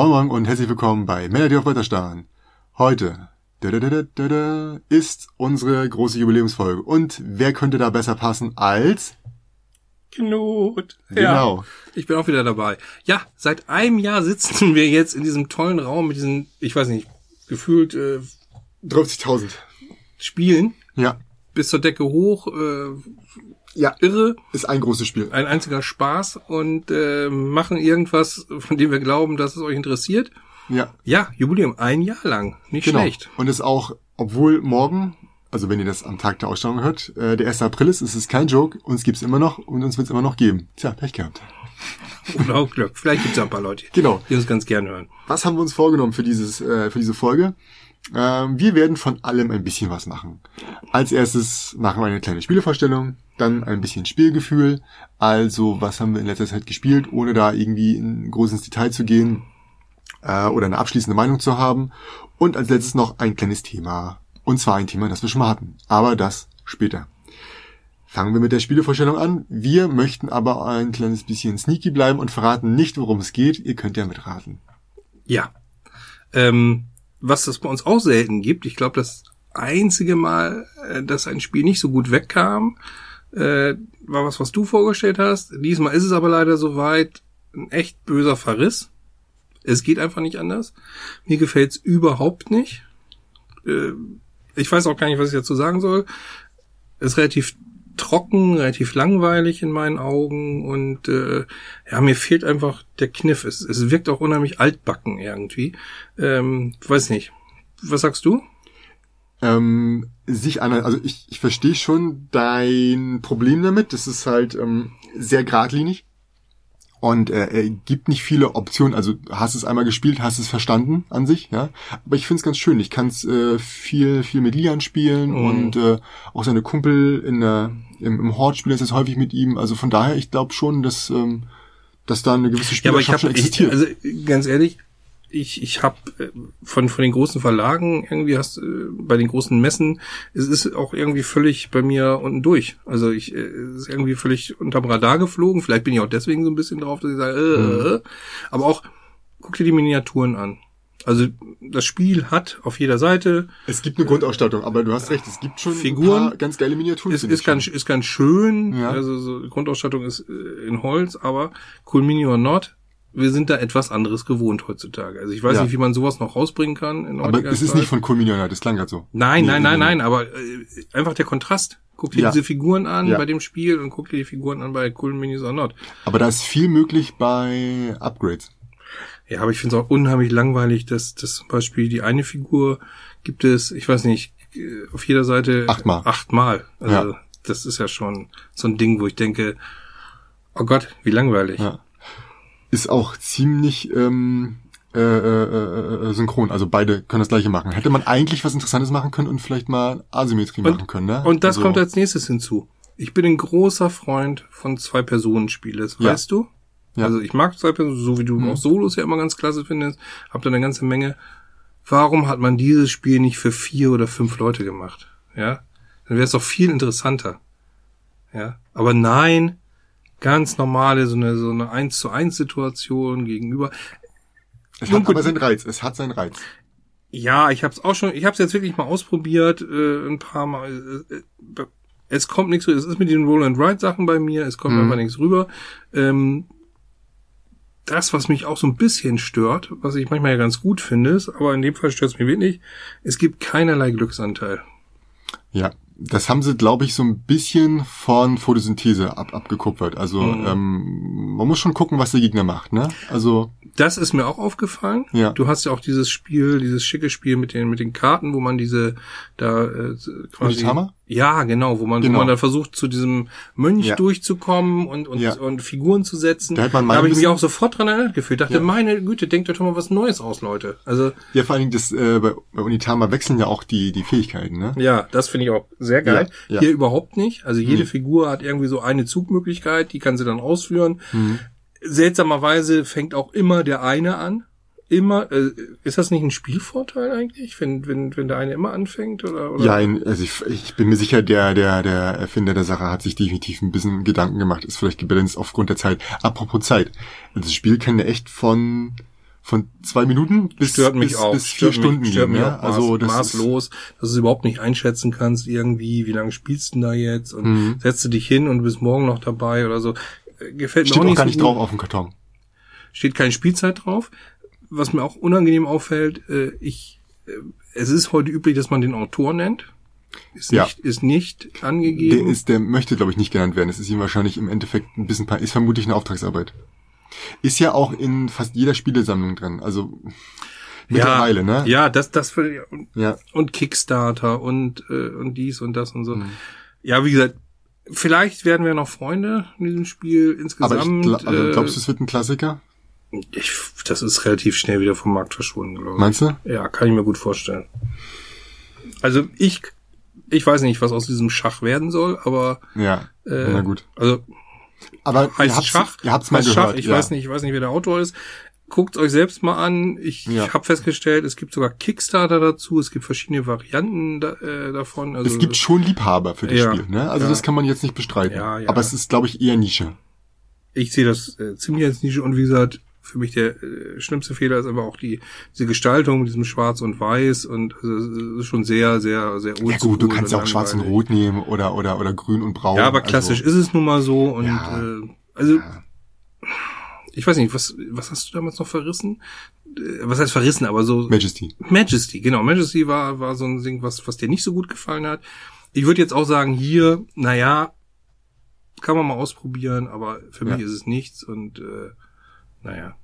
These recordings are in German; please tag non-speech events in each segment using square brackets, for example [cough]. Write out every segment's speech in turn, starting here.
Moin Moin und herzlich willkommen bei Männer, die auf Weiterstarren. Heute da, da, da, da, da, ist unsere große Jubiläumsfolge. Und wer könnte da besser passen als... Knut. Genau. Ja, ich bin auch wieder dabei. Ja, seit einem Jahr sitzen wir jetzt in diesem tollen Raum mit diesen, ich weiß nicht, gefühlt äh, 30.000. Spielen. Ja. Bis zur Decke hoch. Äh, Ja. irre. Ist ein großes Spiel. Ein einziger Spaß und äh, machen irgendwas, von dem wir glauben, dass es euch interessiert. Ja. Ja, Jubiläum, ein Jahr lang. Nicht Genau. schlecht. Und ist auch, obwohl morgen, also wenn ihr das am Tag der Ausstellung hört, äh, der 1. April ist, ist es kein Joke. Uns gibt's immer noch und uns wird's immer noch geben. Tja, Pech gehabt. Oder auch Glück. Vielleicht gibt es ein paar Leute, Genau. die uns ganz gern hören. Was haben wir uns vorgenommen für dieses, äh, für diese Folge? Ähm, wir werden von allem ein bisschen was machen. Als erstes machen wir eine kleine Spielevorstellung, dann ein bisschen Spielgefühl. Also, was haben wir in letzter Zeit gespielt, ohne da irgendwie in groß ins Detail zu gehen äh, oder eine abschließende Meinung zu haben. Und als letztes noch ein kleines Thema. Und zwar ein Thema, das wir schon mal hatten. Aber das später. Fangen wir mit der Spielevorstellung an. Wir möchten aber ein kleines bisschen sneaky bleiben und verraten nicht, worum es geht. Ihr könnt ja mitraten. Ja. Ähm, was es bei uns auch selten gibt, ich glaube, das einzige Mal, äh, dass ein Spiel nicht so gut wegkam, äh, war was, was du vorgestellt hast. Diesmal ist es aber leider soweit ein echt böser Verriss. Es geht einfach nicht anders. Mir gefällt's überhaupt nicht. Äh, ich weiß auch gar nicht, was ich dazu sagen soll. Es ist relativ trocken, relativ langweilig in meinen Augen und äh, ja, mir fehlt einfach der Kniff. Es, es wirkt auch unheimlich altbacken irgendwie. Ähm, weiß nicht. Was sagst du? ähm, sich an, also ich, ich verstehe schon dein Problem damit. Das ist halt ähm, sehr geradlinig und äh, er gibt nicht viele Optionen. Also hast es einmal gespielt, hast es verstanden an sich, ja. Aber ich finde es ganz schön. Ich kann es äh, viel, viel mit Lian spielen Mhm. und äh, auch seine Kumpel in der, im, im Horde spielen jetzt häufig mit ihm. Also von daher, ich glaube schon, dass ähm, dass da eine gewisse Ja, aber ich Spielerschaft habe, schon existiert. also ganz ehrlich, ich ich habe von von den großen Verlagen irgendwie hast äh, bei den großen Messen, es ist auch irgendwie völlig bei mir unten durch. Also ich äh, es ist irgendwie völlig unterm Radar geflogen. Vielleicht bin ich auch deswegen so ein bisschen drauf, dass ich sage, äh, Mhm. äh. aber auch guck dir die Miniaturen an. Also das Spiel hat auf jeder Seite es gibt eine Grundausstattung, aber du hast recht, es gibt schon Figuren. ganz geile Miniaturen. ist, ist ganz ist ganz schön. Ja. Also so, Grundausstattung ist äh, in Holz, aber cool Mini or not. Wir sind da etwas anderes gewohnt heutzutage. Also ich weiß Ja. nicht, wie man sowas noch rausbringen kann. In Aber es ist nicht von Cool Millionär, das klang gerade so. Nein, Nee, nein, nein, nein, aber äh, einfach der Kontrast. Guck dir Ja. diese Figuren an Ja. bei dem Spiel und guck dir die Figuren an bei Cool Minis or Not. Aber da ist viel möglich bei Upgrades. Ja, aber ich finde es auch unheimlich langweilig, dass, dass zum Beispiel die eine Figur gibt es, ich weiß nicht, äh, auf jeder Seite Achtmal. Achtmal. Also Ja. das ist ja schon so ein Ding, wo ich denke, oh Gott, wie langweilig. Ja. Ist auch ziemlich ähm, äh, äh, äh, synchron. Also beide können das gleiche machen. Hätte man eigentlich was Interessantes machen können und vielleicht mal Asymmetrie machen können, ne? Und das also, kommt als nächstes hinzu. Ich bin ein großer Freund von Zwei-Personen-Spielen, Ja. weißt du? Ja. Also ich mag Zwei-Personen, so wie du Mhm. auch Solos ja immer ganz klasse findest, hab da eine ganze Menge. Warum hat man dieses Spiel nicht für vier oder fünf Leute gemacht? Ja? Dann wäre es doch viel interessanter. Ja? Aber nein, ganz normale, so eine, so eine 1 zu 1 Situation gegenüber. Es Nun hat gut. aber seinen Reiz. Es hat seinen Reiz. Ja, ich habe es auch schon, ich habe es jetzt wirklich mal ausprobiert, äh, ein paar Mal. Äh, äh, es kommt nichts, es ist mit den Roll and Ride Sachen bei mir, es kommt Mhm. einfach nichts rüber. Ähm, das, was mich auch so ein bisschen stört, was ich manchmal ja ganz gut finde, ist, aber in dem Fall stört es mich wirklich, es gibt keinerlei Glücksanteil. Ja. Das haben sie, glaube ich, so ein bisschen von Photosynthese ab, abgekupfert. Also Mhm. ähm, man muss schon gucken, was der Gegner macht, ne? Also Das ist mir auch aufgefallen. Ja. Du hast ja auch dieses Spiel, dieses schicke Spiel mit den mit den Karten, wo man diese da äh, quasi Unitama? Ja genau, wo man Genau. wo man dann versucht zu diesem Mönch Ja. durchzukommen und und, Ja. und Figuren zu setzen. Da da habe ich mich auch sofort dran erinnert gefühlt. Dachte, Ja. meine Güte, denkt euch doch mal was Neues aus, Leute. Also ja, vor allen Dingen das äh, bei, bei Unitama wechseln ja auch die die Fähigkeiten, ne? ja, das finde ich auch sehr geil. Ja. Hier überhaupt nicht. Also jede Nee. Figur hat irgendwie so eine Zugmöglichkeit, die kann sie dann ausführen. Mhm. seltsamerweise fängt auch immer der eine an. Immer, äh, ist das nicht ein Spielvorteil eigentlich, wenn, wenn, wenn der eine immer anfängt oder? oder? Ja, also ich, ich bin mir sicher, der, der, der Erfinder der Sache hat sich definitiv ein bisschen Gedanken gemacht, ist vielleicht gebalanced aufgrund der Zeit. Apropos Zeit. Das Spiel kann ja echt von, von zwei Minuten bis, stört mich bis, auch. bis vier stört Stunden mich, gehen. mich ja? auch Also das maßlos, dass du es überhaupt nicht einschätzen kannst irgendwie, wie lange spielst du da jetzt und Mhm. setzt du dich hin und bist morgen noch dabei oder so. Äh, Gefällt Ist, steht mir auch auch gar so nicht drauf auf dem Karton. Steht keine Spielzeit drauf. Was mir auch unangenehm auffällt, äh, ich, äh, es ist heute üblich, dass man den Autor nennt. Ist Ja. nicht, ist nicht Der angegeben. ist, der möchte, glaube ich, nicht genannt werden. Es ist ihm wahrscheinlich im Endeffekt ein bisschen, ist vermutlich eine Auftragsarbeit. Ist ja auch in fast jeder Spielesammlung drin. Also mittlerweile, ne? Ja, das, das für, und, Ja. und Kickstarter und, äh, und dies und das und so. Mhm. Ja, wie gesagt, vielleicht werden wir noch Freunde in diesem Spiel Aber ich insgesamt. also, glaubst du, es wird ein Klassiker? Ich, das ist relativ schnell wieder vom Markt verschwunden, glaube ich. Meinst du? Ja, kann ich mir gut vorstellen. Also ich, ich weiß nicht, was aus diesem Schach werden soll, aber Ja. äh, Na gut. Also Aber ihr heißt habt's, Schach. ihr habt's mal gehört. Schach. Ich ja. weiß nicht, ich weiß nicht, wer der Autor ist. Guckt euch selbst mal an. Ich, Ja. ich habe festgestellt, es gibt sogar Kickstarter dazu. Es gibt verschiedene Varianten da, äh, davon. Also Es gibt schon Liebhaber für das Ja. Spiel, ne? Also Ja. das kann man jetzt nicht bestreiten. Ja, ja. Aber es ist, glaube ich, eher Nische. ich sehe das äh, ziemlich als Nische und wie gesagt, für mich der äh, schlimmste Fehler ist aber auch die diese Gestaltung mit diesem Schwarz und Weiß und also, schon sehr, sehr, sehr Ja gut, du kannst ja auch schwarz und rot nehmen oder, oder, oder grün und braun. Ja, aber klassisch Also, ist es nun mal so und Ja. äh, also ich weiß nicht, was was hast du damals noch verrissen? Äh, Was heißt verrissen, aber so Majesty. Majesty, genau. Majesty war, war so ein Ding, was, was dir nicht so gut gefallen hat. Ich würde jetzt auch sagen, hier, naja, kann man mal ausprobieren, aber für Ja. mich ist es nichts und äh, naja.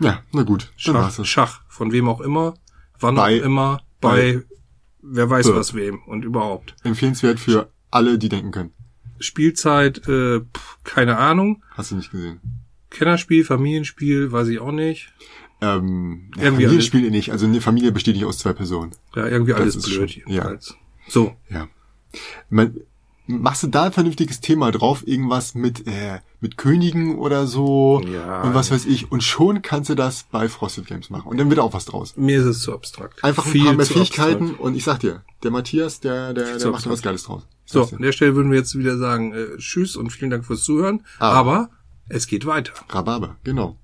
Ja, na gut. Schach, das. Schach, von wem auch immer, wann Bei- auch immer, bei, wer weiß Äh. was wem und überhaupt. Empfehlenswert für alle, die denken können. Spielzeit, äh, pff, keine Ahnung. Hast du nicht gesehen. Kennerspiel, Familienspiel, weiß ich auch nicht. Ähm, ja, Irgendwie Familienspiel eh nicht. Also eine Familie besteht nicht aus zwei Personen. Ja, irgendwie Das alles ist blöd schon- jedenfalls. So, Ja. Man, machst du da ein vernünftiges Thema drauf? Irgendwas mit, äh, mit Königen oder so? Ja. Und was weiß ich. Und schon kannst du das bei Frosted Games machen. Und dann wird auch was draus. mir ist es zu abstrakt. Einfach ein Viel paar mehr Fähigkeiten. abstrakt. Und ich sag dir, der Matthias, der, der, der zu macht da was. Geiles draus. Ich So, an der Stelle würden wir jetzt wieder sagen, äh, tschüss und vielen Dank fürs Zuhören. Ah. Aber es geht weiter. Rhabarber, genau.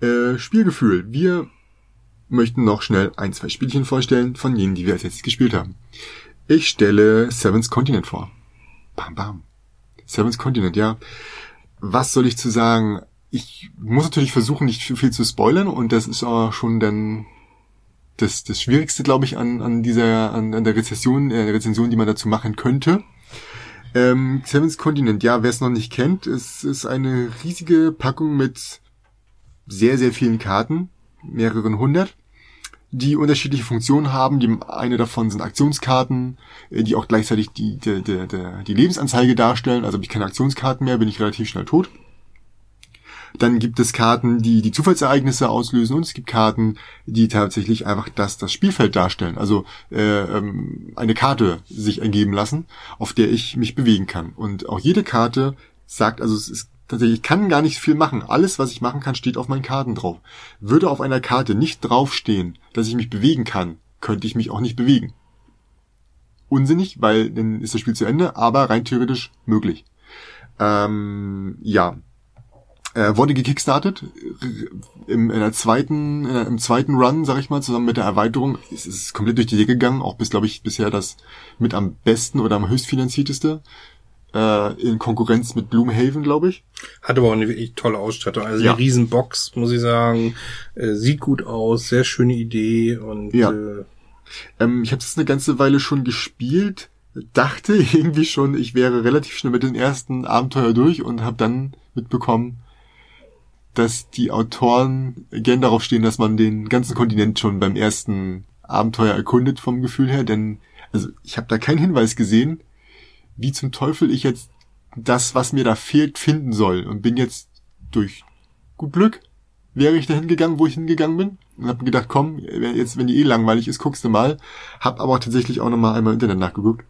Äh, Spielgefühl. Wir möchten noch schnell ein, zwei Spielchen vorstellen von denen, die wir als letztes gespielt haben. Ich stelle Seven's Continent vor. Bam, bam. Seven's Continent, ja. Was soll ich zu sagen? Ich muss natürlich versuchen, nicht viel zu spoilern und das ist auch schon dann das, das Schwierigste, glaube ich, an, an dieser, an, an der Rezession, äh, Rezension, die man dazu machen könnte. Ähm, Seven's Continent, ja, wer es noch nicht kennt, es ist eine riesige Packung mit sehr, sehr vielen Karten, mehreren hundert, die unterschiedliche Funktionen haben. Die eine davon sind Aktionskarten, äh, die auch gleichzeitig die, die, die, die, Lebensanzeige darstellen. Also habe ich keine Aktionskarten mehr, bin ich relativ schnell tot. Dann gibt es Karten, die die Zufallsereignisse auslösen und es gibt Karten, die tatsächlich einfach das, das Spielfeld darstellen. Also äh, ähm, eine Karte sich ergeben lassen, auf der ich mich bewegen kann. Und auch jede Karte sagt, also es ist tatsächlich, ich kann gar nicht viel machen. Alles, was ich machen kann, steht auf meinen Karten drauf. Würde auf einer Karte nicht draufstehen, dass ich mich bewegen kann, könnte ich mich auch nicht bewegen. Unsinnig, weil dann ist das Spiel zu Ende, aber rein theoretisch möglich. Ähm, ja, äh, wurde gekickstartet äh, im, in der zweiten, in im zweiten Run, sag ich mal, zusammen mit der Erweiterung. Es ist komplett durch die Decke gegangen, auch bis, glaube ich, bisher das mit am besten oder am höchstfinanzierteste. Äh, in Konkurrenz mit Gloomhaven, glaube ich. Hat aber auch eine wirklich tolle Ausstattung. Also Ja. eine Riesenbox, muss ich sagen. Äh, sieht gut aus, sehr schöne Idee und Ja. äh, Ähm, ich habe es eine ganze Weile schon gespielt, dachte [laughs] irgendwie schon, ich wäre relativ schnell mit den ersten Abenteuer durch und habe dann mitbekommen, dass die Autoren gern darauf stehen, dass man den ganzen Kontinent schon beim ersten Abenteuer erkundet vom Gefühl her, denn also ich habe da keinen Hinweis gesehen, wie zum Teufel ich jetzt das, was mir da fehlt, finden soll und bin jetzt durch gut Glück wäre ich dahin gegangen, wo ich hingegangen bin und habe gedacht, komm, jetzt wenn die eh langweilig ist, guckst du mal. Hab aber tatsächlich auch noch mal einmal im Internet nachgeguckt.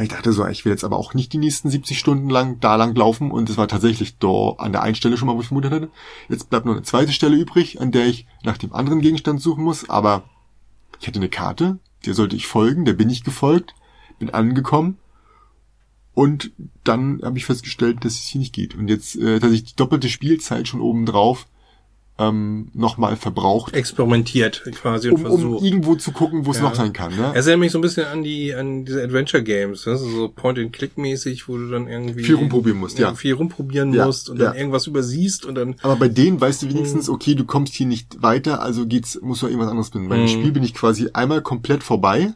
Ich dachte so, ich will jetzt aber auch nicht die nächsten 70 Stunden lang da lang laufen und es war tatsächlich da an der einen Stelle schon mal, wo ich vermutet hätte. Jetzt bleibt nur eine zweite Stelle übrig, an der ich nach dem anderen Gegenstand suchen muss, aber ich hatte eine Karte, der sollte ich folgen, der bin ich gefolgt, bin angekommen und dann habe ich festgestellt, dass es hier nicht geht. Und jetzt äh, tatsächlich die doppelte Spielzeit schon oben drauf. ähm, nochmal verbraucht, Experimentiert quasi und um, um versucht. irgendwo zu gucken, wo es Ja. noch sein kann. Ne? Er erinnert mich so ein bisschen an die, an diese Adventure Games, ist so Point-and-Click-mäßig, wo du dann irgendwie Viel rumprobieren musst, ja. Viel rumprobieren Ja, musst und ja. dann irgendwas übersiehst und dann Aber bei denen weißt du wenigstens, Mhm. okay, du kommst hier nicht weiter, also geht's, musst du irgendwas anderes finden. Bei dem Mhm. Spiel bin ich quasi einmal komplett vorbei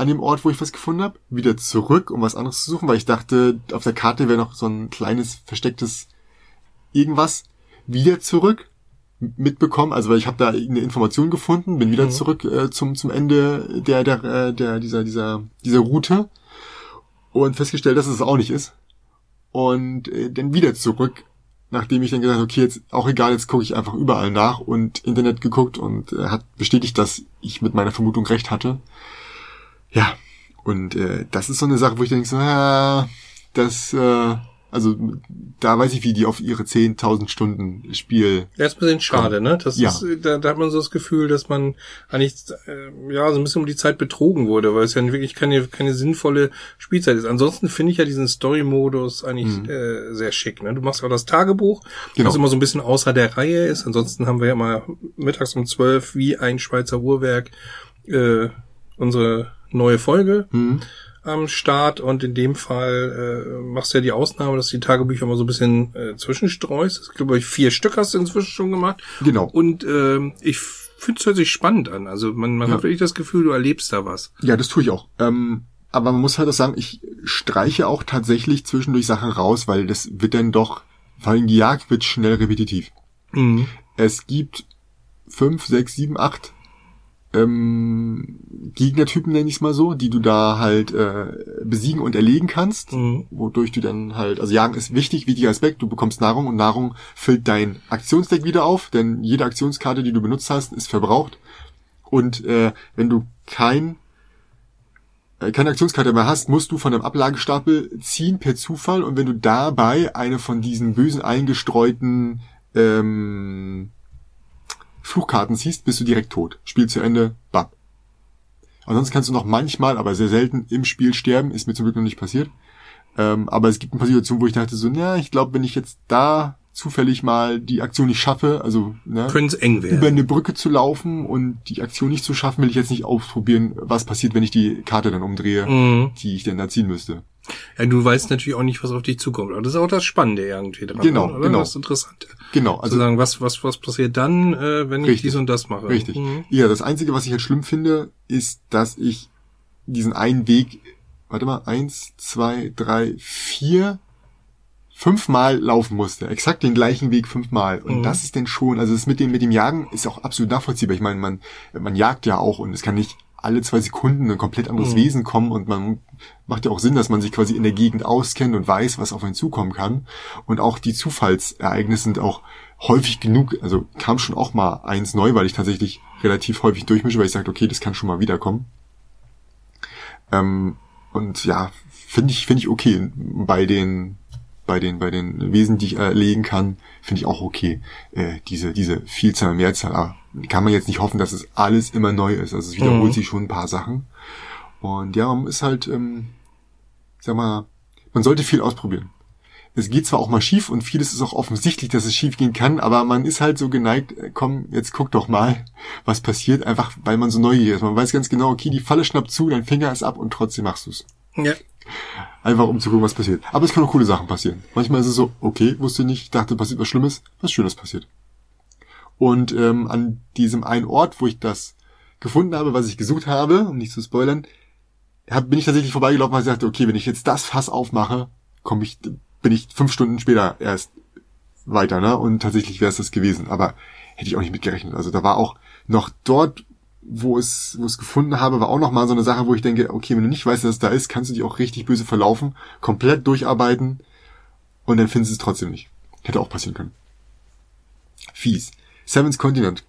an dem Ort, wo ich was gefunden habe, wieder zurück, um was anderes zu suchen, weil ich dachte, auf der Karte wäre noch so ein kleines verstecktes irgendwas, wieder zurück mitbekommen, also weil ich habe da eine Information gefunden, bin wieder Mhm. zurück äh, zum zum Ende der der äh, der dieser dieser dieser Route und festgestellt, dass es auch nicht ist und äh, dann wieder zurück nachdem ich dann gesagt habe, okay, jetzt auch egal, jetzt gucke ich einfach überall nach und Internet geguckt und äh, hat bestätigt, dass ich mit meiner Vermutung recht hatte. Ja, und äh, das ist so eine Sache, wo ich denke, so, ah, das, äh, also da weiß ich, wie die auf ihre 10.000 Stunden Spiel. Ja, ist ein bisschen schade, ne? Das Ja. ist, da, da hat man so das Gefühl, dass man eigentlich äh, ja so ein bisschen um die Zeit betrogen wurde, weil es ja wirklich keine, keine sinnvolle Spielzeit ist. Ansonsten finde ich ja diesen Story-Modus eigentlich äh, sehr schick. Ne? Du machst auch das Tagebuch, Genau. was immer so ein bisschen außer der Reihe ist. Ansonsten haben wir ja immer mittags um zwölf wie ein Schweizer Uhrwerk äh, unsere neue Folge Hm, am Start und in dem Fall äh, machst du ja die Ausnahme, dass du die Tagebücher mal so ein bisschen äh, zwischenstreust. Ich glaube, vier Stück hast du inzwischen schon gemacht. genau. Und ähm, ich finde es hört sich spannend an. Also man, man Ja. hat wirklich das Gefühl, du erlebst da was. Ja, das tue ich auch. Ähm, aber man muss halt auch sagen, ich streiche auch tatsächlich zwischendurch Sachen raus, weil das wird dann doch, vor allem die Jagd wird schnell repetitiv. Mhm. Es gibt fünf, sechs, sieben, acht ähm, Gegnertypen, nenne ich es mal so, die du da halt äh, besiegen und erlegen kannst, Mhm. wodurch du dann halt, also Jagen ist wichtig, wichtiger Aspekt, du bekommst Nahrung und Nahrung füllt dein Aktionsdeck wieder auf, denn jede Aktionskarte, die du benutzt hast, ist verbraucht. Und äh, wenn du kein äh, keine Aktionskarte mehr hast, musst du von einem Ablagestapel ziehen per Zufall und wenn du dabei eine von diesen bösen eingestreuten ähm, Fluchkarten ziehst, bist du direkt tot. Spiel zu Ende, bap. Ansonsten kannst du noch manchmal, aber sehr selten im Spiel sterben, ist mir zum Glück noch nicht passiert. Ähm, aber es gibt ein paar Situationen, wo ich dachte so, na, ich glaube, wenn ich jetzt da zufällig mal die Aktion nicht schaffe, also ne, über eine Brücke zu laufen und die Aktion nicht zu schaffen, will ich jetzt nicht ausprobieren, was passiert, wenn ich die Karte dann umdrehe, Mhm. die ich dann da ziehen müsste. Ja, du weißt natürlich auch nicht, was auf dich zukommt. Aber das ist auch das Spannende irgendwie dran. Genau, oder? genau. Das Interessante. Genau, Also zu sagen, was, was, was passiert dann, äh, wenn ich Richtig. dies und das mache. richtig. Mhm. Ja, das Einzige, was ich halt schlimm finde, ist, dass ich diesen einen Weg, warte mal, eins, zwei, drei, vier, fünfmal laufen musste. Exakt den gleichen Weg fünfmal. Und Mhm. das ist denn schon, also das mit dem, mit dem Jagen ist auch absolut nachvollziehbar. Ich meine, man, man jagt ja auch und es kann nicht alle zwei Sekunden ein komplett anderes Mhm. Wesen kommen und man macht ja auch Sinn, dass man sich quasi in der Gegend auskennt und weiß, was auf einen zukommen kann. Und auch die Zufallsereignisse sind auch häufig genug, also kam schon auch mal eins neu, weil ich tatsächlich relativ häufig durchmische, weil ich sage, okay, das kann schon mal wiederkommen. Ähm, und ja, finde ich, finde ich okay. Bei den, bei den, bei den Wesen, die ich erlegen kann, finde ich auch okay. Äh, diese, diese Vielzahl, Mehrzahl. Aber kann man jetzt nicht hoffen, dass es alles immer neu ist. Also es wiederholt Mhm. sich schon ein paar Sachen. Und ja, man ist halt, ähm, sag mal, man sollte viel ausprobieren. Es geht zwar auch mal schief und vieles ist auch offensichtlich, dass es schief gehen kann, aber man ist halt so geneigt, äh, komm, jetzt guck doch mal, was passiert, einfach weil man so neugierig ist. Man weiß ganz genau, okay, die Falle schnappt zu, dein Finger ist ab und trotzdem machst du's. Ja. Einfach um zu gucken, was passiert. Aber es können auch coole Sachen passieren. Manchmal ist es so, okay, wusste nicht, ich dachte, passiert was Schlimmes, was Schönes passiert. Und ähm, an diesem einen Ort, wo ich das gefunden habe, was ich gesucht habe, um nicht zu spoilern, hab, bin ich tatsächlich vorbeigelaufen, weil ich dachte, okay, wenn ich jetzt das Fass aufmache, komme ich, bin ich fünf Stunden später erst weiter, ne? Und tatsächlich wäre es das gewesen. Aber hätte ich auch nicht mitgerechnet. Also da war auch noch dort, wo es, wo es gefunden habe, war auch noch mal so eine Sache, wo ich denke, okay, wenn du nicht weißt, dass es da ist, kannst du dich auch richtig böse verlaufen, komplett durcharbeiten und dann findest du es trotzdem nicht. Hätte auch passieren können. Fies. Seven's Continent.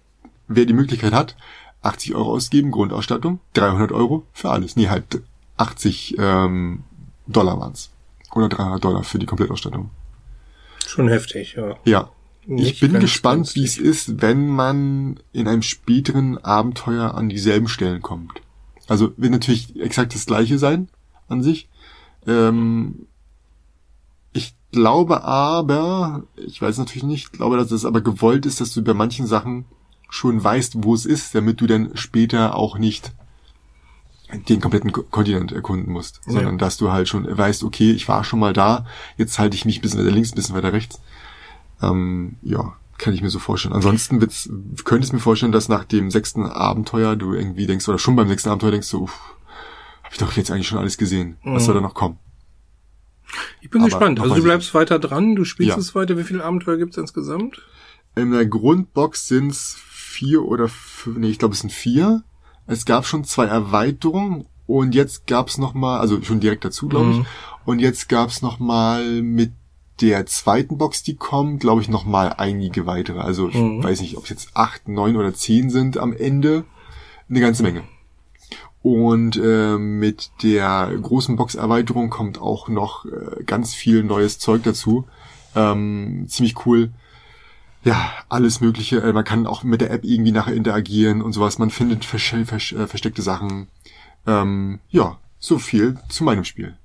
Wer die Möglichkeit hat, 80 Euro ausgeben, Grundausstattung, 300 Euro für alles. Nee, halt 80 ähm, Dollar waren's. Oder 300 Dollar für die Komplettausstattung. Schon heftig, ja. Ja. Nicht ich bin gespannt, wie es ist, wenn man in einem späteren Abenteuer an dieselben Stellen kommt. Also wird natürlich exakt das gleiche sein an sich. Ähm, glaube aber, ich weiß natürlich nicht, glaube, dass es aber gewollt ist, dass du bei manchen Sachen schon weißt, wo es ist, damit du dann später auch nicht den kompletten Ko- Kontinent erkunden musst, Ja. sondern dass du halt schon weißt, okay, ich war schon mal da, jetzt halte ich mich ein bisschen weiter links, ein bisschen weiter rechts. Ähm, ja, kann ich mir so vorstellen. Ansonsten wird's, könnte ich mir vorstellen, dass nach dem sechsten Abenteuer du irgendwie denkst, oder schon beim sechsten Abenteuer denkst du, uff, hab ich doch jetzt eigentlich schon alles gesehen. Was Mhm. soll da noch kommen? Ich bin Aber gespannt. Also du ich bleibst weiter dran, du spielst Ja. es weiter. Wie viele Abenteuer gibt's insgesamt? In der Grundbox sind's vier oder fünf, nee, ich glaube es sind vier. Es gab schon zwei Erweiterungen und jetzt gab's noch mal, also schon direkt dazu, glaube ich. Mhm. Und jetzt gab's noch mal mit der zweiten Box, die kommt, glaube ich, noch mal einige weitere. Also ich Mhm. weiß nicht, ob es jetzt acht, neun oder zehn sind am Ende. Eine ganze Menge. Und äh, mit der großen Box-Erweiterung kommt auch noch äh, ganz viel neues Zeug dazu. Ähm, ziemlich cool. Ja, alles Mögliche. Äh, man kann auch mit der App irgendwie nachher interagieren und sowas. Man findet versch versch äh, versteckte Sachen. Ähm, ja, so viel zu meinem Spiel.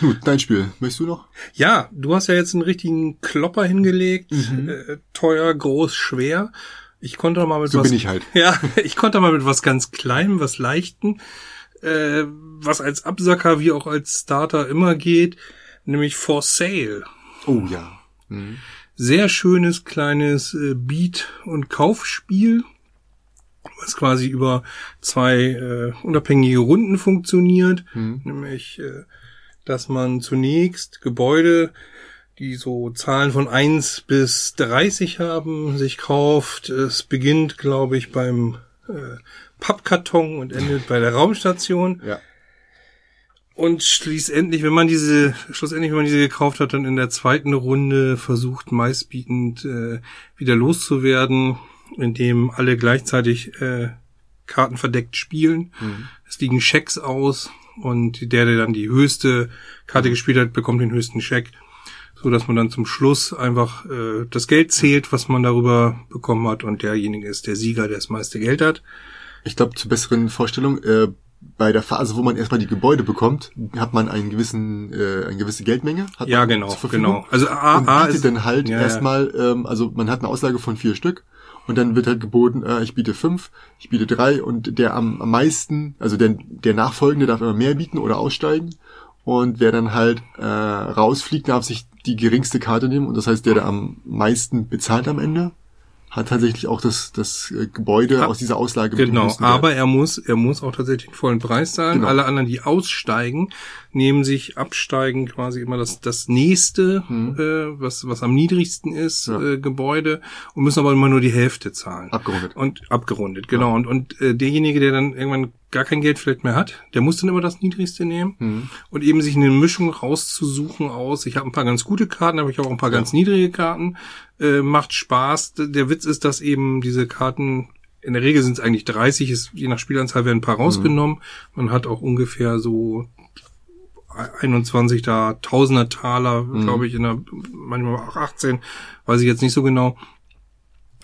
Gut, dein Spiel. Möchtest du noch? Ja, du hast ja jetzt einen richtigen Klopper hingelegt. Mhm. Äh, teuer, groß, schwer. Ich konnte mal mit So was. bin ich halt. [laughs] Ja, ich konnte mal mit was ganz Kleinem, was Leichten, äh, was als Absacker wie auch als Starter immer geht, nämlich For Sale. Oh ja. Mhm. Sehr schönes kleines äh, Beat- und Kaufspiel, was quasi über zwei äh, unabhängige Runden funktioniert. Mhm. Nämlich, äh, dass man zunächst Gebäude, die so Zahlen von 1 bis 30 haben, sich kauft. Es beginnt, glaube ich, beim äh, Pappkarton und endet bei der Raumstation. Ja. Und schließlich, wenn man diese, schlussendlich, wenn man diese gekauft hat, dann in der zweiten Runde versucht, meistbietend äh, wieder loszuwerden, indem alle gleichzeitig äh, Karten verdeckt spielen. Mhm. Es liegen Schecks aus und der, der dann die höchste Karte gespielt hat, bekommt den höchsten Scheck, so dass man dann zum Schluss einfach äh, das Geld zählt, was man darüber bekommen hat und derjenige ist der Sieger, der das meiste Geld hat. Ich glaube, zur besseren Vorstellung, äh, bei der Phase, wo man erstmal die Gebäude bekommt, hat man einen gewissen, äh, eine gewisse Geldmenge. Hat Ja, genau, genau. Also A, und A bietet ist dann halt ja. erstmal, ähm, also man hat eine Auslage von vier Stück und dann wird halt geboten, äh, ich biete fünf, ich biete drei und der am, am meisten, also der, der Nachfolgende darf immer mehr bieten oder aussteigen und wer dann halt äh, rausfliegt, darf sich die geringste Karte nehmen und das heißt, der, der am meisten bezahlt am Ende, hat tatsächlich auch das, das äh, Gebäude aus dieser Auslage Genau, aber er muss, er muss auch tatsächlich den vollen Preis zahlen. Genau. Alle anderen, die aussteigen, nehmen sich absteigen quasi immer das, das nächste, äh, was, was am niedrigsten ist, Mhm. Ja. äh, Gebäude und müssen aber immer nur die Hälfte zahlen. abgerundet. Und abgerundet, genau. Und, und äh, derjenige, der dann irgendwann gar kein Geld vielleicht mehr hat, der muss dann immer das Niedrigste nehmen Mhm. und eben sich eine Mischung rauszusuchen aus. Ich habe ein paar ganz gute Karten, aber ich habe auch ein paar Ja. ganz niedrige Karten. Äh, macht Spaß. Der Witz ist, dass eben diese Karten in der Regel sind es eigentlich 30, ist, je nach Spielanzahl werden ein paar rausgenommen. Man hat auch ungefähr so 21 da Tausender Taler, glaube ich, in der, manchmal auch 18, weiß ich jetzt nicht so genau.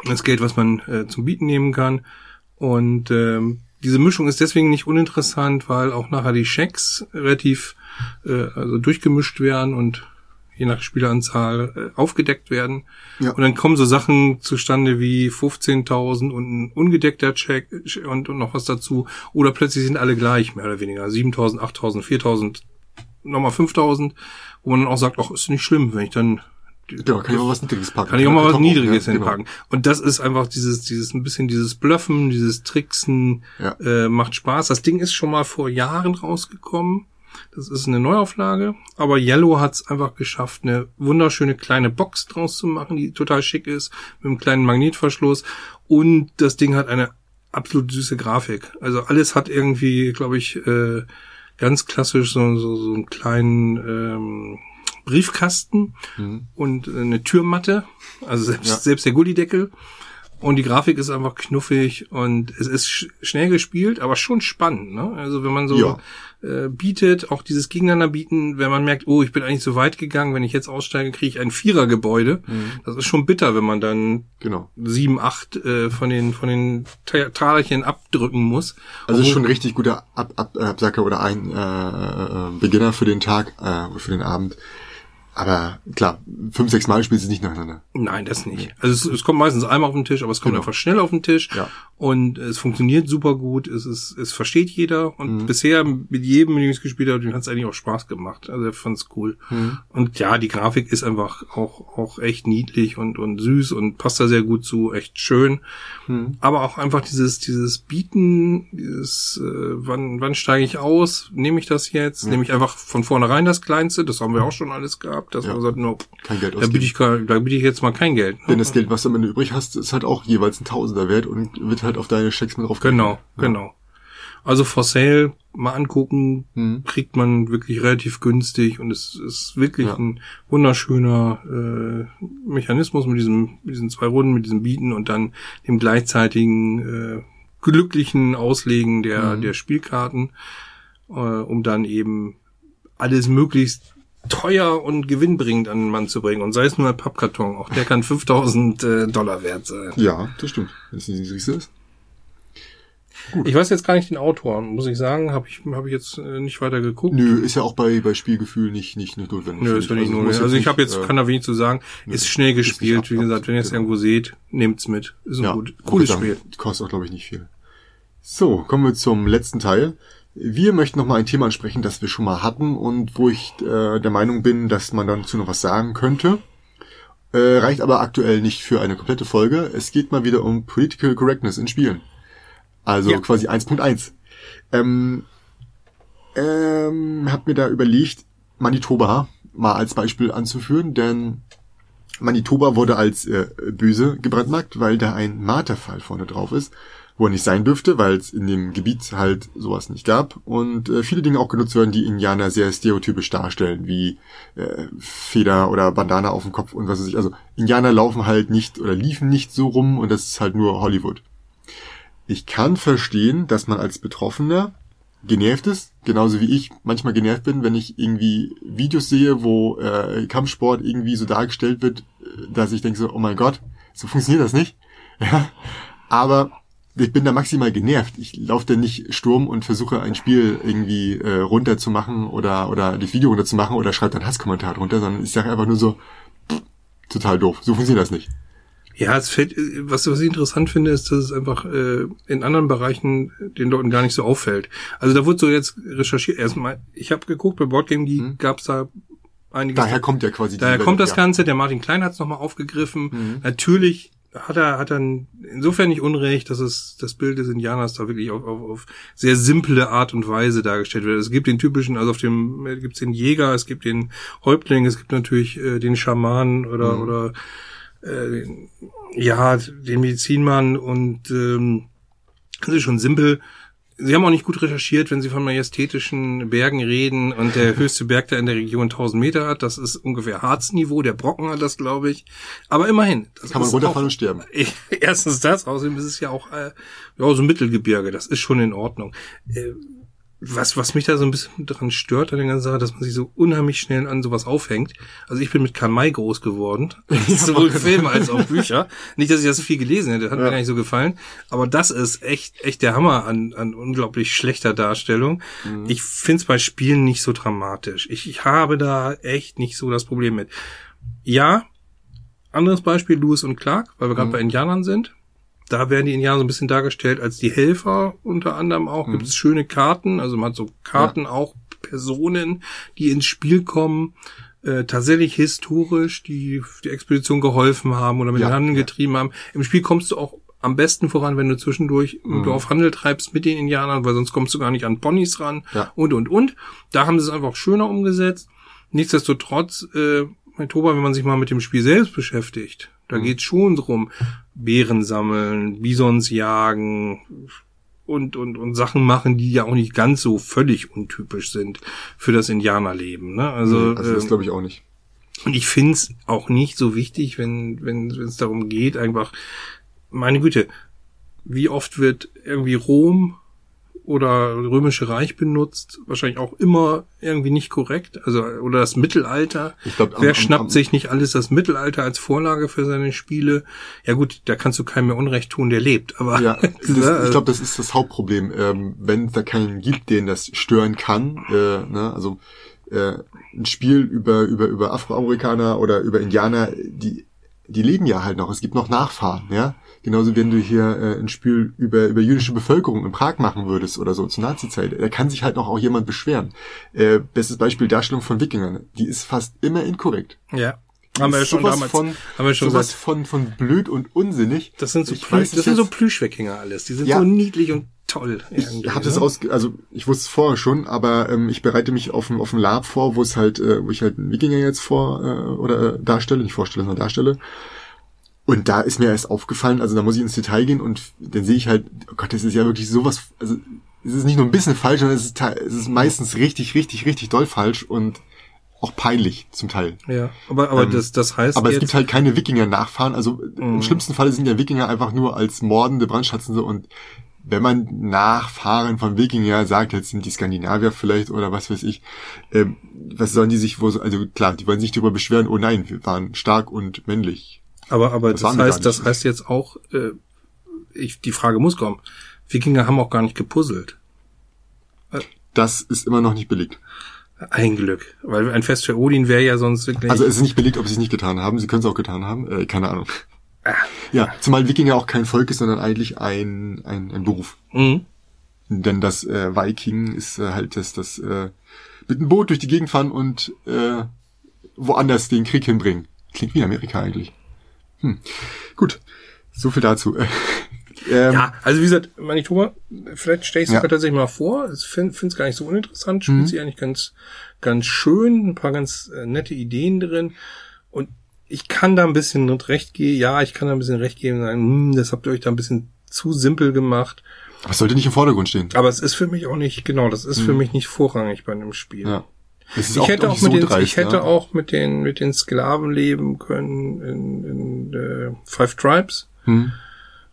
Das Geld, was man äh, zum Bieten nehmen kann. Und ähm, diese Mischung ist deswegen nicht uninteressant, weil auch nachher die Schecks relativ äh, also durchgemischt werden und je nach Spieleranzahl äh, aufgedeckt werden. Ja. Und dann kommen so Sachen zustande wie 15.000 und ein ungedeckter Check und, und noch was dazu. Oder plötzlich sind alle gleich, mehr oder weniger. 7.000, 8.000, 4.000, nochmal 5.000, wo man dann auch sagt, ach, ist nicht schlimm, wenn ich dann Genau, kann ich auch was Niedriges packen. kann ich auch mal was Niedriges ja, genau. hinpacken. Und das ist einfach dieses, dieses, ein bisschen dieses Bluffen, dieses Tricksen, Ja. äh, macht Spaß. Das Ding ist schon mal vor Jahren rausgekommen. Das ist eine Neuauflage. Aber Yellow hat es einfach geschafft, eine wunderschöne kleine Box draus zu machen, die total schick ist, mit einem kleinen Magnetverschluss. Und das Ding hat eine absolut süße Grafik. Also alles hat irgendwie, glaube ich, äh, ganz klassisch so, so, so einen kleinen ähm, Briefkasten Mhm. und eine Türmatte, also selbst, Ja. selbst der Gullideckel. Und die Grafik ist einfach knuffig und es ist sch schnell gespielt, aber schon spannend. Ne? Also wenn man so Ja. Äh, bietet, auch dieses Gegeneinander bieten, wenn man merkt, oh, ich bin eigentlich so weit gegangen, wenn ich jetzt aussteige, kriege ich ein Vierergebäude. Das ist schon bitter, wenn man dann Genau. sieben, acht äh, von den von den Ta- Talerchen abdrücken muss. Also schon ein richtig guter Ab Ab Absacker oder ein äh, äh, Beginner für den Tag, äh, für den Abend. Aber klar, fünf, sechs Mal spielst du nicht nacheinander. Nein, das nicht. Also es, es kommt meistens einmal auf den Tisch, aber es kommt Genau. einfach schnell auf den Tisch. Ja. Und es funktioniert super gut. Es ist, es versteht jeder. Und bisher mit jedem, mit dem ich es gespielt habe, dem hat es eigentlich auch Spaß gemacht. Also ich fand's cool. Und ja, die Grafik ist einfach auch, auch echt niedlich und, und süß und passt da sehr gut zu, echt schön. Aber auch einfach dieses, dieses Bieten, dieses, äh, wann, wann steige ich aus? Nehme ich das jetzt? Nehme ich einfach von vornherein das Kleinste? Das haben wir auch schon alles gehabt. Das Ja. man sagt, no, Kein Geld da biete ich, da biete ich jetzt mal kein Geld. ne? Denn das Geld, was du am Ende übrig hast, ist halt auch jeweils ein Tausender wert und wird halt auf deine Schecks mit drauf. Genau, genau. Also for sale mal angucken, Mhm. kriegt man wirklich relativ günstig und es ist wirklich Ja. ein wunderschöner äh, Mechanismus mit diesem, mit diesen zwei Runden, mit diesem Bieten und dann dem gleichzeitigen äh, glücklichen Auslegen der, Mhm. der Spielkarten, äh, um dann eben alles möglichst teuer und gewinnbringend an den Mann zu bringen. Und sei es nur ein Pappkarton, auch der kann 5000 äh, Dollar wert sein. Ja, das stimmt. Wenn es nicht das Riese ist. Ich weiß jetzt gar nicht den Autor, muss ich sagen, habe ich, hab ich jetzt äh, nicht weiter geguckt. Nö, ist ja auch bei, bei Spielgefühl nicht, nicht, notwendig. Nö, ist ja nicht muss nur. Also ich habe jetzt, äh, kann da wenig zu sagen. Ist schnell gespielt, ab- wie gesagt, wenn ihr es genau. irgendwo seht, nehmt's mit. Ist ein ja, gut, cooles Spiel. Kostet auch, glaube ich, nicht viel. So, kommen wir zum letzten Teil. Wir möchten noch mal ein Thema ansprechen, das wir schon mal hatten und wo ich äh, der Meinung bin, dass man dazu noch was sagen könnte. Äh, reicht aber aktuell nicht für eine komplette Folge. Es geht mal wieder um Political Correctness in Spielen. Also Ja. quasi 1.1. Ähm, ähm, hab mir da überlegt, Manitoba mal als Beispiel anzuführen, denn Manitoba wurde als äh, böse gebrandmarkt, weil da ein Marterfall vorne drauf ist, wo er nicht sein dürfte, weil es in dem Gebiet halt sowas nicht gab und äh, viele Dinge auch genutzt werden, die Indianer sehr stereotypisch darstellen, wie äh, Feder oder Bandana auf dem Kopf und was weiß ich. Also Indianer laufen halt nicht oder liefen nicht so rum und das ist halt nur Hollywood. Ich kann verstehen, dass man als Betroffener genervt ist, genauso wie ich manchmal genervt bin, wenn ich irgendwie Videos sehe, wo äh, Kampfsport irgendwie so dargestellt wird, äh, dass ich denke so, oh mein Gott, so funktioniert das nicht. [laughs] Ja, aber ich bin da maximal genervt. Ich laufe da nicht Sturm und versuche ein Spiel irgendwie äh, runterzumachen oder oder das Video runterzumachen oder schreibe dann Hasskommentar drunter, sondern ich sage einfach nur so, pff, total doof. So funktioniert das nicht. Ja, es fällt, was, was ich interessant finde, ist, dass es einfach äh, in anderen Bereichen den Leuten gar nicht so auffällt. Also da wurde so jetzt recherchiert. Erstmal, ich habe geguckt, bei Boardgame Geek gab's da einiges. Daher kommt ja quasi Daher kommt das ja. Ganze, der Martin Klein hat es nochmal aufgegriffen. Mhm. Natürlich hat er, hat er insofern nicht Unrecht, dass es das Bild des Indianers da wirklich auf, auf, auf sehr simple Art und Weise dargestellt wird. Es gibt den typischen, also auf dem äh, gibt's den Jäger, es gibt den Häuptling, es gibt natürlich äh, den Schamanen oder Mhm. oder äh, ja, den Medizinmann und ähm, das ist schon simpel. Sie haben auch nicht gut recherchiert, wenn Sie von majestätischen Bergen reden und der höchste Berg, der in der Region 1000 Meter hat, das ist ungefähr Harzniveau, der Brocken hat das, glaube ich. Aber immerhin. Das Kann man runterfallen auch- und sterben. [laughs] Erstens das, außerdem ist es ja auch äh, ja, so Mittelgebirge, das ist schon in Ordnung. Äh, was, was mich da so ein bisschen dran stört an der ganzen Sache, dass man sich so unheimlich schnell an sowas aufhängt. Also ich bin mit Karl May groß geworden. [laughs] Sowohl Filme als auch [laughs] Bücher. Nicht, dass ich das viel gelesen hätte, hat mir Ja. gar nicht so gefallen. Aber das ist echt, echt der Hammer an, an unglaublich schlechter Darstellung. Ich find's bei Spielen nicht so dramatisch. Ich, ich habe da echt nicht so das Problem mit. Ja, anderes Beispiel, Lewis und Clark, weil wir gerade bei Indianern sind. Da werden die Indianer so ein bisschen dargestellt als die Helfer unter anderem auch. Gibt es schöne Karten, also man hat so Karten auch, Personen, die ins Spiel kommen, äh, tatsächlich historisch, die die Expedition geholfen haben oder mit Ja, den Handel ja. getrieben haben. Im Spiel kommst du auch am besten voran, wenn du zwischendurch im Dorf Handel treibst mit den Indianern, weil sonst kommst du gar nicht an Ponys ran Ja. und und und. Da haben sie es einfach schöner umgesetzt. Nichtsdestotrotz, äh, mein Toba, wenn man sich mal mit dem Spiel selbst beschäftigt, da geht's schon drum, Beeren sammeln, Bisons jagen und, und, und Sachen machen, die ja auch nicht ganz so völlig untypisch sind für das Indianerleben. Ne? Also, also das ähm, glaube ich auch nicht. und ich find's auch nicht so wichtig, wenn wenn es darum geht, einfach, meine Güte, wie oft wird irgendwie Rom oder Römische Reich benutzt? Wahrscheinlich auch immer irgendwie nicht korrekt. Also oder das Mittelalter. Ich glaub, Wer am- schnappt am- sich nicht alles das Mittelalter als Vorlage für seine Spiele? Ja gut, da kannst du keinem mehr Unrecht tun, der lebt. Aber Ja, [laughs] das, Ne, ich glaube, das ist das Hauptproblem. Ähm, wenn es da keinen gibt, den das stören kann, äh, ne, also äh, ein Spiel über, über, über Afroamerikaner oder über Indianer, die, die leben ja halt noch. Es gibt noch Nachfahren, ja. Genauso wenn du hier äh, ein Spiel über, über jüdische Bevölkerung in Prag machen würdest oder so zur Nazi-Zeit, da kann sich halt noch auch jemand beschweren. Äh, bestes Beispiel Darstellung von Wikingern. Die ist fast immer inkorrekt. Ja. Haben wir ja schon damals, von, haben wir schon sowas gesagt. von, von blöd und unsinnig. Das sind so, Plü das sind so Plüschweckinger alles. Die sind Ja. so niedlich und toll. Ich habe das ne? aus, also ich wusste es vorher schon, aber ähm, ich bereite mich auf dem auf dem Lab vor, wo es halt, äh, wo ich halt einen Wikinger jetzt vor äh, oder äh, darstelle, nicht vorstelle, sondern darstelle. Und da ist mir erst aufgefallen, also da muss ich ins Detail gehen und dann sehe ich halt, oh Gott, das ist ja wirklich sowas, also es ist nicht nur ein bisschen falsch, sondern es ist, es ist meistens richtig, richtig, richtig doll falsch und auch peinlich zum Teil. Ja, aber, aber Ähm, das, das heißt Aber es gibt halt keine Wikinger-Nachfahren. Also Mhm. im schlimmsten Falle sind ja Wikinger einfach nur als mordende Brandschatzende und wenn man Nachfahren von Wikinger sagt, jetzt sind die Skandinavier vielleicht oder was weiß ich, ähm, was sollen die sich wo so, also klar, die wollen sich darüber beschweren, oh nein, wir waren stark und männlich. Aber, aber das das, heißt, das heißt jetzt auch, äh, ich, die Frage muss kommen. Wikinger haben auch gar nicht gepuzzelt. Das ist immer noch nicht belegt. Ein Glück. Weil ein Fest für Odin wäre ja sonst wirklich. Also es ist nicht belegt, ob sie es nicht getan haben. Sie können es auch getan haben. Äh, keine Ahnung. Ah. Ja, zumal Wikinger auch kein Volk ist, sondern eigentlich ein, ein, ein Beruf. Mhm. Denn das äh, Viking ist äh, halt das, das äh, mit einem Boot durch die Gegend fahren und äh, woanders den Krieg hinbringen. Klingt wie Amerika eigentlich. Hm. Gut, so viel dazu. [laughs] ähm, Ja, also wie gesagt, Manitoba, vielleicht stelle ich es Ja. mir tatsächlich mal vor. Ich finde es gar nicht so uninteressant. Spielt Mhm. sie eigentlich ganz, ganz schön. Ein paar ganz äh, nette Ideen drin. Und ich kann da ein bisschen recht gehen. Ja, ich kann da ein bisschen recht geben und sagen, hm, das habt ihr euch da ein bisschen zu simpel gemacht. Aber es sollte nicht im Vordergrund stehen. Aber es ist für mich auch nicht, genau, das ist für mich nicht vorrangig bei einem Spiel. Mhm. Ja. Ich hätte auch mit so den, dreist, ich hätte ja. auch mit den, mit den Sklaven leben können in, in äh, Five Tribes. Hm.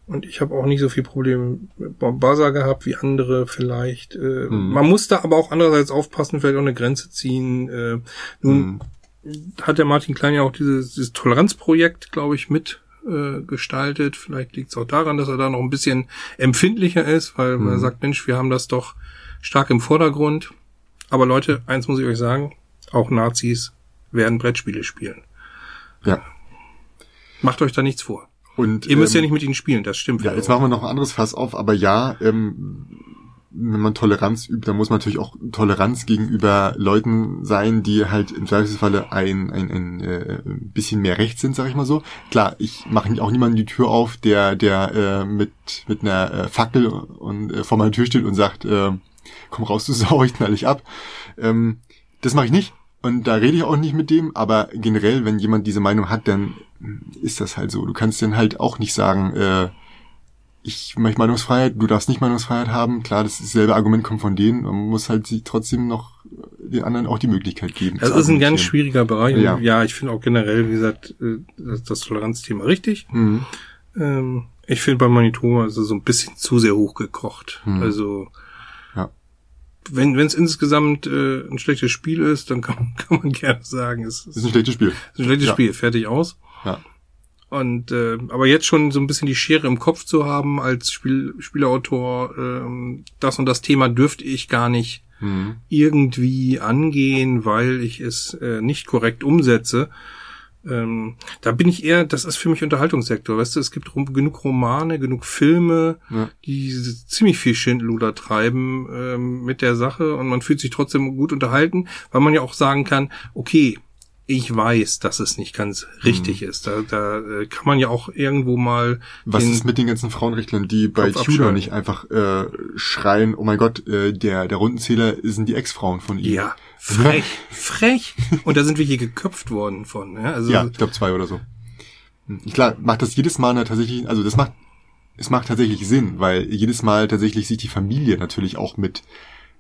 Und ich habe auch nicht so viel Probleme mit Bombasa gehabt wie andere vielleicht. Äh, Hm. Man muss da aber auch andererseits aufpassen, vielleicht auch eine Grenze ziehen. Äh, nun Hm. hat der Martin Klein ja auch dieses, dieses Toleranzprojekt, glaube ich, mit äh, gestaltet. Vielleicht liegt es auch daran, dass er da noch ein bisschen empfindlicher ist, weil Hm. er sagt, Mensch, wir haben das doch stark im Vordergrund. Aber Leute, eins muss ich euch sagen, auch Nazis werden Brettspiele spielen. Ja. Macht euch da nichts vor. Und, Ihr müsst ja ähm, nicht mit ihnen spielen, das stimmt. Ja, jetzt machen wir noch ein anderes Fass auf, aber ja, ähm, wenn man Toleranz übt, dann muss man natürlich auch Toleranz gegenüber Leuten sein, die halt im Zweifelsfalle ein, ein, ein äh, bisschen mehr rechts sind, sag ich mal so. Klar, ich mache auch niemanden die Tür auf, der, der äh, mit, mit einer äh, Fackel und äh, vor meiner Tür steht und sagt, äh, komm raus, du [laughs] Sau, ich knall dich ab. Ähm, das mache ich nicht. Und da rede ich auch nicht mit dem, aber generell, wenn jemand diese Meinung hat, dann ist das halt so. Du kannst dann halt auch nicht sagen, äh, ich möchte Meinungsfreiheit, du darfst nicht Meinungsfreiheit haben. Klar, das dasselbe Argument kommt von denen. Man muss halt sich trotzdem noch den anderen auch die Möglichkeit geben. Das zu ist ein ganz schwieriger Bereich. Ja. Ja, ich finde auch generell, wie gesagt, äh, das, Toleranzthema richtig. Mhm. Ähm, ich finde bei Manitoba ist es so ein bisschen zu sehr hochgekocht. Hm. Also. Wenn wenn es insgesamt äh, ein schlechtes Spiel ist, dann kann, man- [laughs] kann man gerne sagen, es ist ist ein schlechtes Spiel. ein schlechtes Ja. Spiel, fertig aus. Ja. Und äh, aber jetzt schon so ein bisschen die Schere im Kopf zu haben als Spiel, Spielautor, ähm, das und das Thema dürfte ich gar nicht Mhm. irgendwie angehen, weil ich es äh, nicht korrekt umsetze. Ähm, da bin ich eher, das ist für mich Unterhaltungssektor, weißt du, es gibt rum, genug Romane, genug Filme, Ja. die ziemlich viel Schindluder treiben ähm, mit der Sache und man fühlt sich trotzdem gut unterhalten, weil man ja auch sagen kann, okay, ich weiß, dass es nicht ganz richtig ist. Da, da äh, kann man ja auch irgendwo mal Was ist mit den ganzen Frauenrechtlern, die bei Kopf Tudor nicht einfach äh, schreien, oh mein Gott, äh, der, der Rundenzähler sind die Ex-Frauen von ihm. ja, frech, frech. Und da sind wir hier geköpft worden von. Ja, also, Ja, ich glaube zwei oder so. Hm. Klar, macht das jedes Mal tatsächlich, also das macht, es macht tatsächlich Sinn, weil jedes Mal tatsächlich sich die Familie natürlich auch mit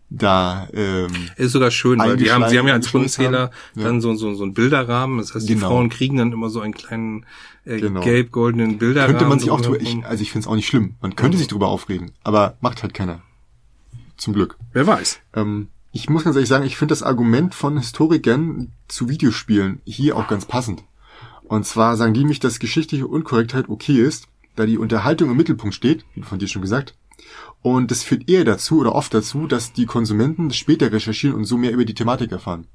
da, ähm, Ist sogar schön, weil die haben, sie haben ja als haben. Ja. dann so, so, so einen Bilderrahmen. Das heißt, die Genau. Frauen kriegen dann immer so einen kleinen äh, Genau. gelb-goldenen Bilderrahmen. könnte man sich auch drüber, ich, also ich finde es auch nicht schlimm. Man könnte sich drüber aufregen, aber macht halt keiner. Zum Glück. Wer weiß. Ähm, ich muss ganz ehrlich sagen, ich finde das Argument von Historikern zu Videospielen hier auch ganz passend. Und zwar sagen die nämlich, dass geschichtliche Unkorrektheit okay ist, da die Unterhaltung im Mittelpunkt steht, wie von dir schon gesagt. Und das führt eher dazu oder oft dazu, dass die Konsumenten später recherchieren und so mehr über die Thematik erfahren.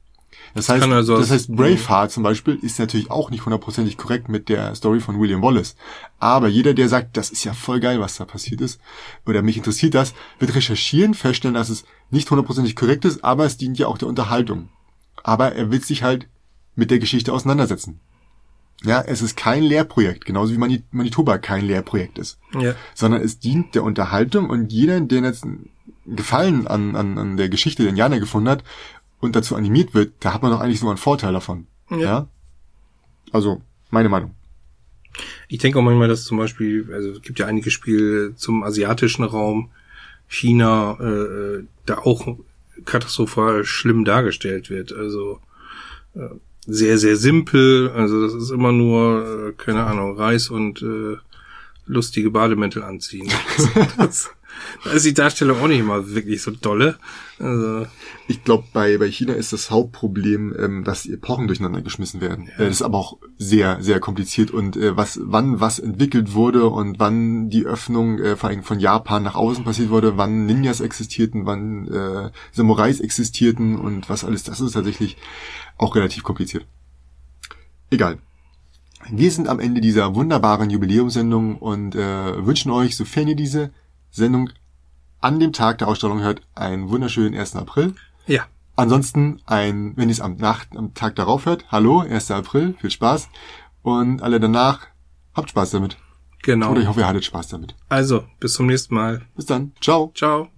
Das heißt, also das heißt, Braveheart zum Beispiel ist natürlich auch nicht hundertprozentig korrekt mit der Story von William Wallace. Aber jeder, der sagt, das ist ja voll geil, was da passiert ist, oder mich interessiert das, wird recherchieren, feststellen, dass es nicht hundertprozentig korrekt ist, aber es dient ja auch der Unterhaltung. Aber er will sich halt mit der Geschichte auseinandersetzen. Ja, es ist kein Lehrprojekt, genauso wie Mani- Manitoba kein Lehrprojekt ist Ja. sondern es dient der Unterhaltung und jeder, der jetzt einen Gefallen an, an, an der Geschichte der Indianer gefunden hat und dazu animiert wird, da hat man doch eigentlich so einen Vorteil davon. Ja. Ja. Also, meine Meinung. Ich denke auch manchmal, dass zum Beispiel, also es gibt ja einige Spiele zum asiatischen Raum, China, äh, äh, da auch katastrophal schlimm dargestellt wird. Also äh, sehr, sehr simpel. Also das ist immer nur, äh, keine Ahnung, Reis und äh, lustige Bademäntel anziehen. [laughs] Das, das, da ist die Darstellung auch nicht immer wirklich so dolle. Also, Ich glaube, bei, bei China ist das Hauptproblem, ähm, dass die Epochen durcheinander geschmissen werden. Äh, das ist aber auch sehr, sehr kompliziert und äh, was, wann was entwickelt wurde und wann die Öffnung äh, vor allem von Japan nach außen passiert wurde, wann Ninjas existierten, wann äh, Samurais existierten und was alles, das ist tatsächlich auch relativ kompliziert. Egal. Wir sind am Ende dieser wunderbaren Jubiläumssendung und äh, wünschen euch, sofern ihr diese Sendung an dem Tag der Ausstellung hört, einen wunderschönen 1. April. ja, Ansonsten ein, wenn ihr es am, nach, am Tag darauf hört, hallo, 1. April, viel Spaß. Und alle danach, habt Spaß damit. genau. Oder ich hoffe, ihr hattet Spaß damit. Also, bis zum nächsten Mal. Bis dann. Ciao. Ciao.